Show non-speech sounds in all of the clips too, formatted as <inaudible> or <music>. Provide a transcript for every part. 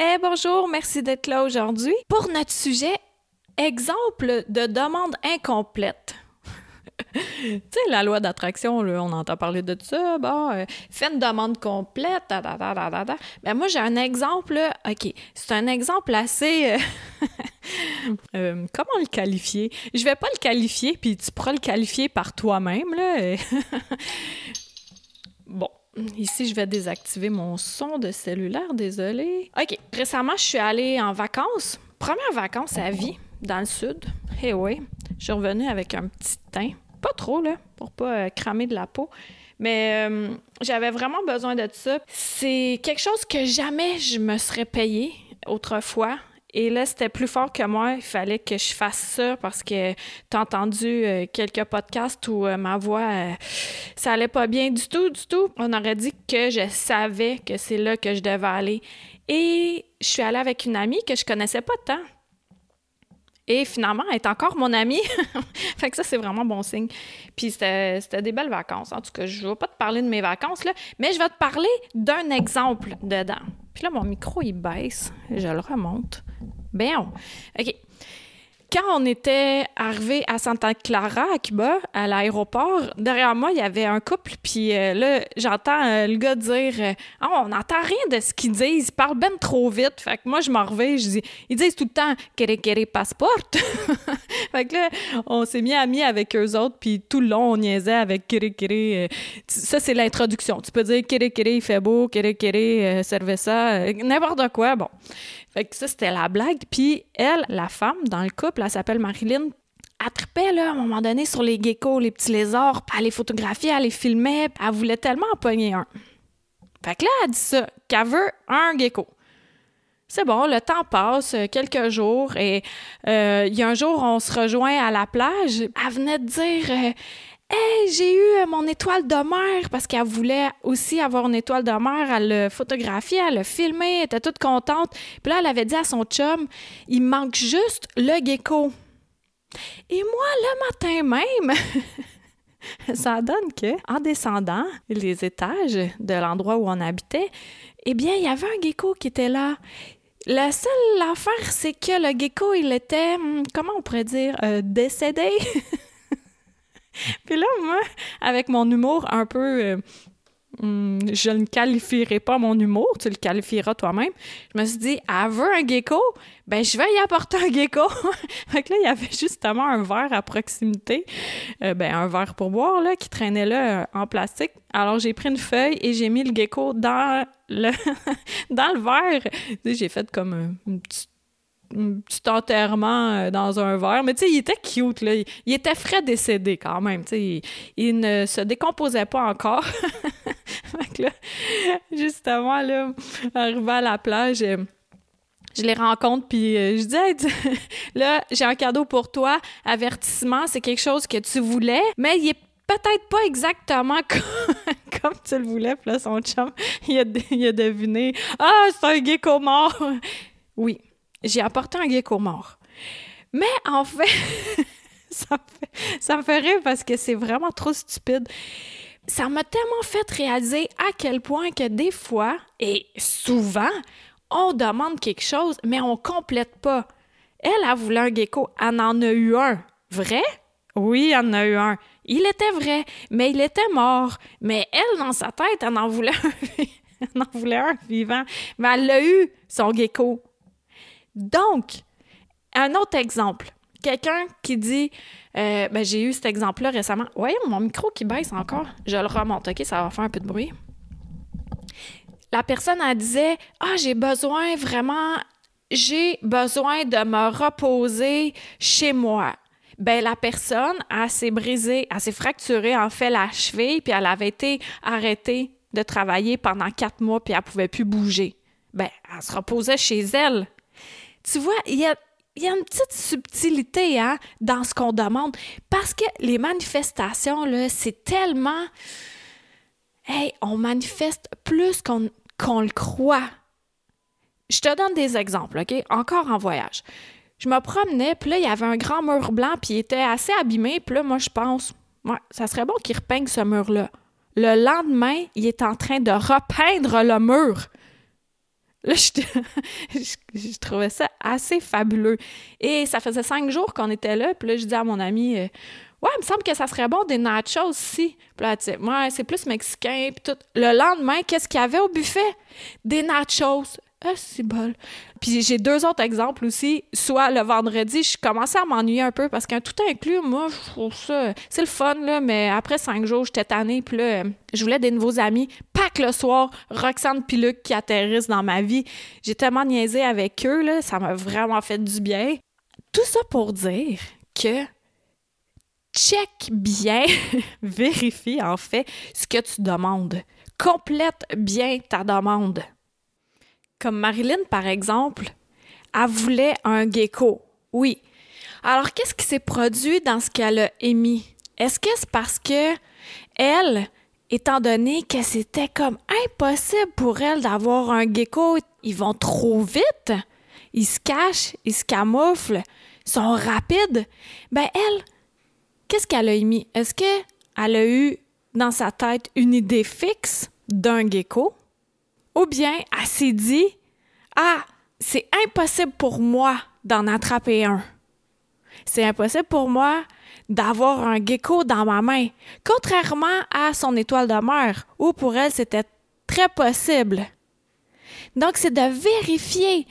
Eh bonjour, merci d'être là aujourd'hui pour notre sujet exemple de demande incomplète. <laughs> tu sais, la loi d'attraction, on entend parler de ça. Bon, euh, fais une demande complète. Da, ben moi, j'ai un exemple. OK, c'est un exemple assez. Euh, <laughs> euh, comment le qualifier? Je vais pas le qualifier, puis tu pourras le qualifier par toi-même. <laughs> Bon. Ici, je vais désactiver mon son de cellulaire, désolé. OK, récemment, je suis allée en vacances. Première vacances à vie, dans le sud. Eh oui, je suis revenue avec un petit teint pas trop, là, pour pas euh, cramer de la peau. Mais euh, j'avais vraiment besoin de ça. C'est quelque chose que jamais je me serais payé autrefois. Et là, c'était plus fort que moi. Il fallait que je fasse ça parce que t'as entendu euh, quelques podcasts où ma voix, ça allait pas bien du tout, du tout. On aurait dit que je savais que c'est là que je devais aller. Et je suis allée avec une amie que je connaissais pas tant. Et finalement, elle est encore mon amie. <laughs> fait que ça, c'est vraiment bon signe. Puis c'était des belles vacances. En tout cas, je ne vais pas te parler de mes vacances, là, mais je vais te parler d'un exemple dedans. Puis là, mon micro, il baisse. Je le remonte. Bien. OK quand on était arrivé à Santa Clara, à Cuba, à l'aéroport, derrière moi, il y avait un couple, puis euh, là, j'entends euh, le gars dire euh, Ah, on n'entend rien de ce qu'ils disent, ils parlent ben trop vite. Fait que moi, je m'en reviens, je dis Ils disent tout le temps Kere Kere Passport. <laughs> fait que là, on s'est mis amis avec eux autres, puis tout le long, on niaisait avec Kere Kere. ça, c'est l'introduction. Tu peux dire Kere Kere, il fait beau, Kere Kere, servez ça, n'importe quoi. Bon. Ça, c'était la blague. Puis elle, la femme dans le couple, elle s'appelle Marilyn, elle là, à un moment donné, sur les geckos, les petits lézards, elle les photographiait, elle les filmait, elle voulait tellement en pogner un. Fait que là, elle dit ça, qu'elle veut un gecko. C'est bon, le temps passe, euh, quelques jours, et euh, il y a un jour, on se rejoint à la plage. Elle venait de dire euh, Hey, j'ai eu euh, mon étoile de mer parce qu'elle voulait aussi avoir une étoile de mer. Elle l'a photographiée, elle l'a filmé, elle était toute contente. Puis là, elle avait dit à son chum il manque juste le gecko. Et moi, le matin même, <laughs> ça donne que, en descendant les étages de l'endroit où on habitait, eh bien, il y avait un gecko qui était là. La seule affaire, c'est que le gecko, il était, hmm, comment on pourrait dire, euh, décédé. <laughs> <laughs> Puis là, moi, avec mon humour un peu... Euh, hmm, je ne qualifierai pas mon humour, tu le qualifieras toi-même. Je me suis dit, elle veut un gecko, ben je vais y apporter un gecko. <laughs> fait que là, il y avait justement un verre à proximité, euh, ben un verre pour boire, là, qui traînait là euh, en plastique. Alors, j'ai pris une feuille et j'ai mis le gecko dans le, <laughs> dans le verre. j'ai fait comme une petite petit enterrement euh, dans un verre. Mais tu sais, il était cute, là. Il, était frais décédé quand même. Tu il, ne se décomposait pas encore. <laughs> fait là, justement, là, arrivé à la plage, euh, je les rencontre, puis euh, je dis hey, <laughs> là, j'ai un cadeau pour toi. Avertissement, c'est quelque chose que tu voulais, mais il est peut-être pas exactement <laughs> comme, tu le voulais. Puis là, son chum, il a, il a deviné Ah, c'est un gecko mort. Oui, j'ai apporté un gecko mort. Mais en <laughs> fait, ça, me fait rire parce que c'est vraiment trop stupide. Ça m'a tellement fait réaliser à quel point que des fois, et souvent, on demande quelque chose, mais on complète pas. Elle a voulu un gecko, elle en a eu un. Vrai? Oui, elle en a eu un. Il était vrai, mais il était mort. Mais elle, dans sa tête, elle en voulait <laughs> un, elle en voulait un vivant. Mais elle l'a eu, son gecko. Donc, un autre exemple. Quelqu'un qui dit euh, ben, J'ai eu cet exemple-là récemment. Voyez mon micro qui baisse encore. Je le remonte, OK? Ça va faire un peu de bruit. La personne, disait Ah, j'ai besoin vraiment, j'ai besoin de me reposer chez moi. Ben, la personne, s'est brisée, elle s'est fracturée, en fait, la cheville, puis elle avait été arrêtée de travailler pendant quatre mois, puis elle pouvait plus bouger. Ben, elle se reposait chez elle tu vois, il y a, une petite subtilité hein, dans ce qu'on demande. Parce que les manifestations, là, c'est tellement. Hey, on manifeste plus qu'on le croit. Je te donne des exemples, OK? Encore en voyage. Je me promenais, puis là, il y avait un grand mur blanc, puis il était assez abîmé. Puis là, moi, je pense, ça serait bon qu'il repeigne ce mur-là. Le lendemain, il est en train de repeindre le mur. Là, <laughs> je, trouvais ça assez fabuleux. Et ça faisait cinq jours qu'on était là. Puis là, je dis à mon ami, euh, Ouais, il me semble que ça serait bon des nachos ici. Puis là, tu sais, ouais, c'est plus mexicain. Puis tout. Le lendemain, qu'est-ce qu'il y avait au buffet? Des nachos. Ah, c'est bol. Puis j'ai deux autres exemples aussi. Soit le vendredi, je commençais à m'ennuyer un peu parce qu'un tout inclus, moi, je trouve ça. C'est le fun, mais après cinq jours, j'étais tannée. Puis là, je voulais des nouveaux amis. Pas que le soir, Roxane puis qui atterrissent dans ma vie. J'ai tellement niaisé avec eux. Ça m'a vraiment fait du bien. Tout ça pour dire que check bien, <laughs> vérifie en fait ce que tu demandes. Complète bien ta demande. Comme Marilyn, par exemple, elle voulait un gecko. Oui. Alors, qu'est-ce qui s'est produit dans ce qu'elle a émis? Est-ce que c'est parce que elle, étant donné que c'était comme impossible pour elle d'avoir un gecko, ils vont trop vite, ils se cachent, ils se camouflent, ils sont rapides, ben elle, qu'est-ce qu'elle a émis? Est-ce qu'elle a eu dans sa tête une idée fixe d'un gecko? Ou bien elle s'est dit Ah, c'est impossible pour moi d'en attraper un. C'est impossible pour moi d'avoir un gecko dans ma main, contrairement à son étoile de mer, où pour elle c'était très possible. Donc, c'est de vérifier,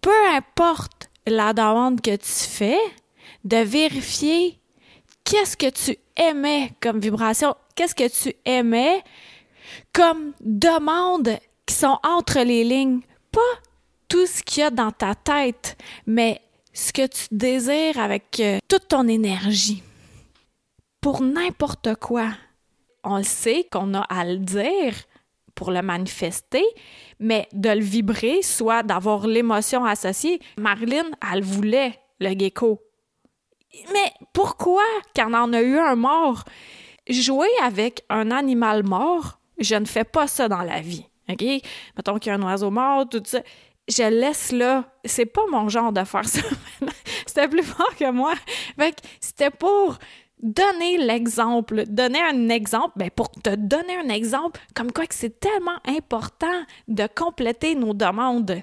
peu importe la demande que tu fais, de vérifier qu'est-ce que tu aimais comme vibration, qu'est-ce que tu aimais comme demande qui sont entre les lignes. Pas tout ce qu'il y a dans ta tête, mais ce que tu désires avec euh, toute ton énergie. Pour n'importe quoi. On le sait qu'on a à le dire pour le manifester, mais de le vibrer, soit d'avoir l'émotion associée. Marilyn, elle voulait le gecko. Mais pourquoi on en a eu un mort? Jouer avec un animal mort, je ne fais pas ça dans la vie. OK? Mettons qu'il y a un oiseau mort, tout ça. Je laisse là. C'est pas mon genre de faire ça. <laughs> c'était plus fort que moi. Fait que c'était pour donner l'exemple, donner un exemple, ben pour te donner un exemple, comme quoi que c'est tellement important de compléter nos demandes,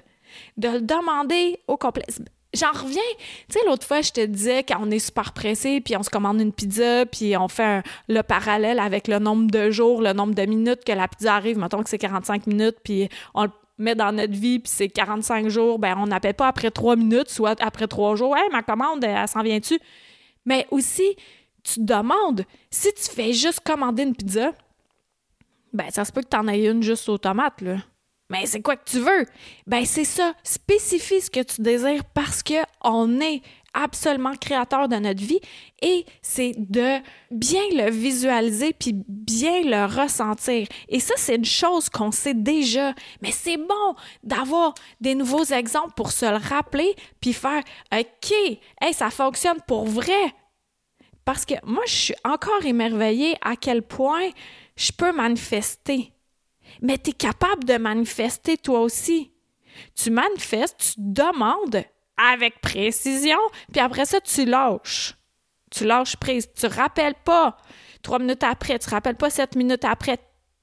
de le demander au complet. J'en reviens. Tu sais, l'autre fois, je te disais quand on est super pressé, puis on se commande une pizza, puis on fait le parallèle avec le nombre de jours, le nombre de minutes que la pizza arrive. Mettons que c'est 45 minutes, puis on le met dans notre vie, puis c'est 45 jours. Ben, on n'appelle pas après 3 minutes, soit après 3 jours. Hey, ma commande, elle, s'en vient-tu? Mais aussi, tu te demandes, si tu fais juste commander une pizza, ben, ça se peut que tu en aies une juste aux tomates, là. Mais c'est quoi que tu veux? Ben c'est ça, spécifie ce que tu désires parce que on est absolument créateur de notre vie et c'est de bien le visualiser puis bien le ressentir. Et ça c'est une chose qu'on sait déjà, mais c'est bon d'avoir des nouveaux exemples pour se le rappeler puis faire OK, hey, ça fonctionne pour vrai. Parce que moi je suis encore émerveillée à quel point je peux manifester mais tu es capable de manifester toi aussi. Tu manifestes, tu demandes avec précision, puis après ça, tu lâches. Tu lâches prise. Tu rappelles pas trois minutes après, tu rappelles pas sept minutes après.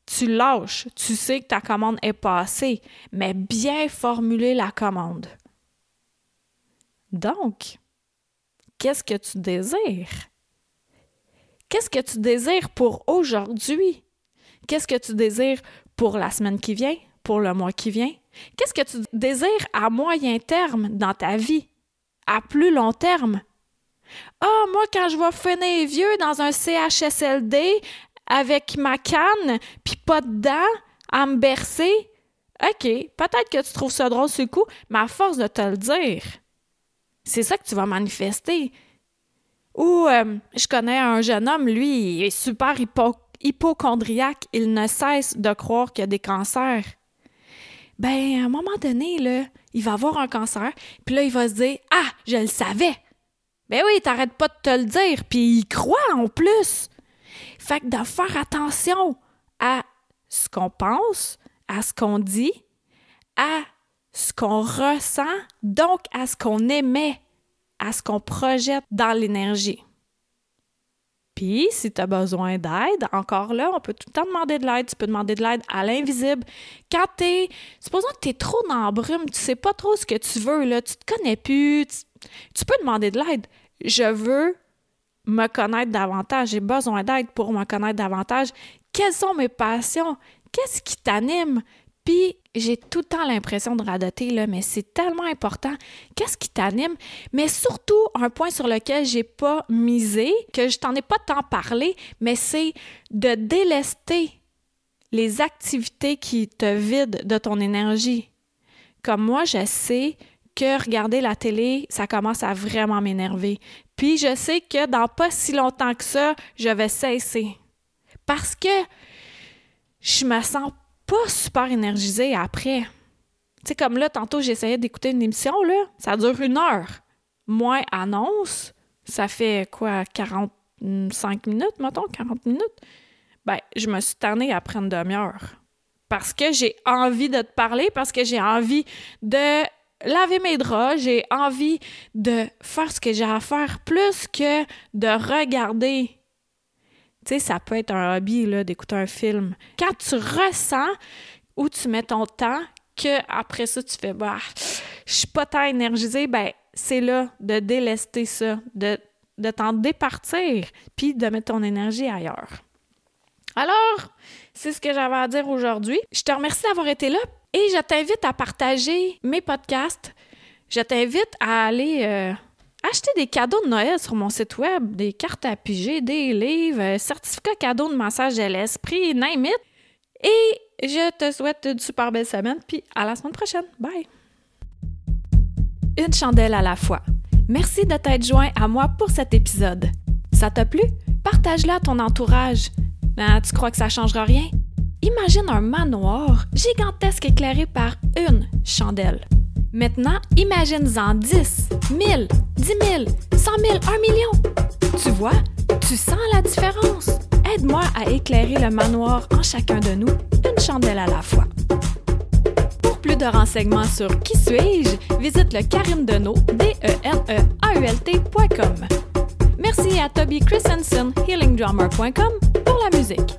Tu lâches. Tu sais que ta commande est passée, mais bien formuler la commande. Donc, qu'est-ce que tu désires? Qu'est-ce que tu désires pour aujourd'hui? Qu'est-ce que tu désires pour la semaine qui vient, pour le mois qui vient? Qu'est-ce que tu désires à moyen terme dans ta vie? À plus long terme? Ah, moi, quand je vais finir vieux dans un CHSLD avec ma canne, puis pas de à me bercer, OK, peut-être que tu trouves ça drôle ce coup, mais à force de te le dire, c'est ça que tu vas manifester. Ou euh, je connais un jeune homme, lui, il est super hypocrite hypochondriaque, il ne cesse de croire qu'il y a des cancers. Ben, à un moment donné, il va avoir un cancer, puis là, il va se dire Ah, je le savais. Ben oui, t'arrêtes pas de te le dire, puis il croit en plus. Fait que de faire attention à ce qu'on pense, à ce qu'on dit, à ce qu'on ressent, donc à ce qu'on émet, à ce qu'on projette dans l'énergie. Si tu as besoin d'aide, encore là, on peut tout le temps demander de l'aide. Tu peux demander de l'aide à l'invisible. Quand tu es, supposons que tu es trop dans la brume, tu sais pas trop ce que tu veux, là, tu te connais plus, tu peux demander de l'aide. Je veux me connaître davantage, j'ai besoin d'aide pour me connaître davantage. Quelles sont mes passions? Qu'est-ce qui t'anime? Puis j'ai tout le temps l'impression de radoter, là, mais c'est tellement important. Qu'est-ce qui t'anime? Mais surtout, un point sur lequel j'ai pas misé, que je t'en ai pas tant parlé, mais c'est de délester les activités qui te vident de ton énergie. Comme moi, je sais que regarder la télé, ça commence à vraiment m'énerver. Puis je sais que dans pas si longtemps que ça, je vais cesser. Parce que je me sens pas super énergisée après. Tu sais, comme là, tantôt, j'essayais d'écouter une émission, là, ça dure une heure. Moins annonce, ça fait quoi, 45 minutes, mettons, 40 minutes? Ben, je me suis tannée après une demi-heure. Parce que j'ai envie de te parler, parce que j'ai envie de laver mes draps, j'ai envie de faire ce que j'ai à faire plus que de regarder. Tu sais, ça peut être un hobby là, d'écouter un film. Quand tu ressens où tu mets ton temps, que après ça, tu fais bah, je suis pas tant énergisée, ben c'est là de délester ça, de, de t'en départir, puis de mettre ton énergie ailleurs. Alors, c'est ce que j'avais à dire aujourd'hui. Je te remercie d'avoir été là, et je t'invite à partager mes podcasts. Je t'invite à aller euh, acheter des cadeaux de Noël sur mon site web, des cartes à piger, des livres, euh, certificats cadeaux de massage de l'esprit, name it. Et je te souhaite une super belle semaine, puis à la semaine prochaine. Bye! Une chandelle à la fois. Merci de t'être joint à moi pour cet épisode. Ça t'a plu? Partage-le à ton entourage. Ben, tu crois que ça changera rien? Imagine un manoir gigantesque éclairé par une chandelle. Maintenant, imagine-en 10, 1000, 10 000, 100 000, 1 million. Tu vois, tu sens la différence. Aide-moi à éclairer le manoir en chacun de nous, une chandelle à la fois. Pour plus de renseignements sur Qui suis-je, visite le carimdenault, d e n e a u l Merci à Toby Christensen, healingdrummer.com, pour la musique.